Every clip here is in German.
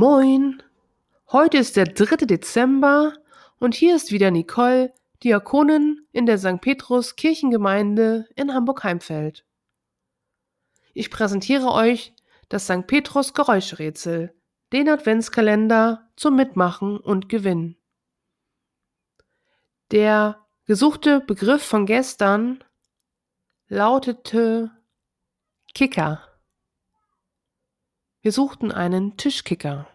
Moin! Heute ist der 3. Dezember und hier ist wieder Nicole, Diakonin in der St. Petrus Kirchengemeinde in Hamburg-Heimfeld. Ich präsentiere euch das St. Petrus Geräuschrätsel, den Adventskalender zum Mitmachen und Gewinnen. Der gesuchte Begriff von gestern lautete Kicker. Wir suchten einen Tischkicker.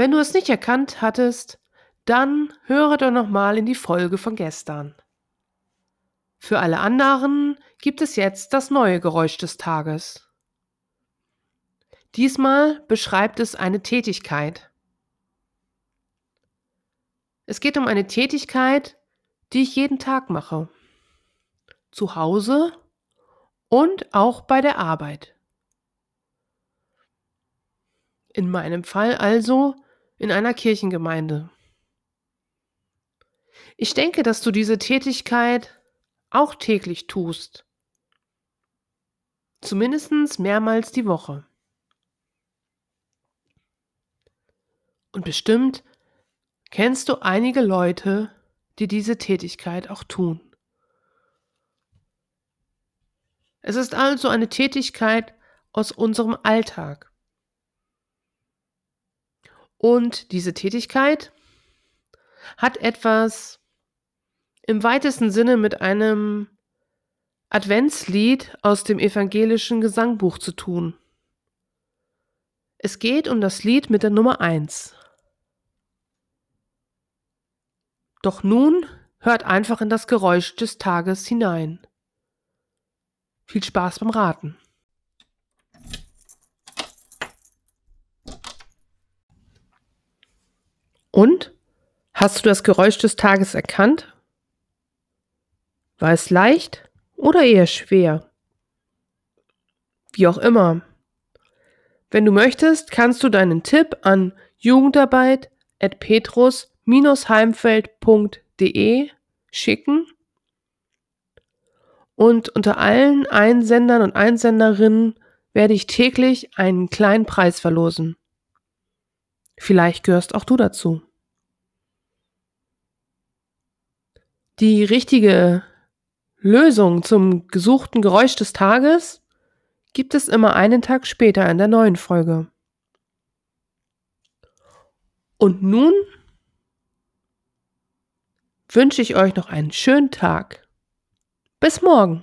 Wenn du es nicht erkannt hattest, dann höre doch nochmal in die Folge von gestern. Für alle anderen gibt es jetzt das neue Geräusch des Tages. Diesmal beschreibt es eine Tätigkeit. Es geht um eine Tätigkeit, die ich jeden Tag mache. Zu Hause und auch bei der Arbeit. In meinem Fall also in einer Kirchengemeinde. Ich denke, dass du diese Tätigkeit auch täglich tust. Zumindest mehrmals die Woche. Und bestimmt kennst du einige Leute, die diese Tätigkeit auch tun. Es ist also eine Tätigkeit aus unserem Alltag. Und diese Tätigkeit hat etwas im weitesten Sinne mit einem Adventslied aus dem evangelischen Gesangbuch zu tun. Es geht um das Lied mit der Nummer 1. Doch nun hört einfach in das Geräusch des Tages hinein. Viel Spaß beim Raten. Und? Hast du das Geräusch des Tages erkannt? War es leicht oder eher schwer? Wie auch immer. Wenn du möchtest, kannst du deinen Tipp an jugendarbeit.petrus-heimfeld.de schicken und unter allen Einsendern und Einsenderinnen werde ich täglich einen kleinen Preis verlosen. Vielleicht gehörst auch du dazu. Die richtige Lösung zum gesuchten Geräusch des Tages gibt es immer einen Tag später in der neuen Folge. Und nun wünsche ich euch noch einen schönen Tag. Bis morgen.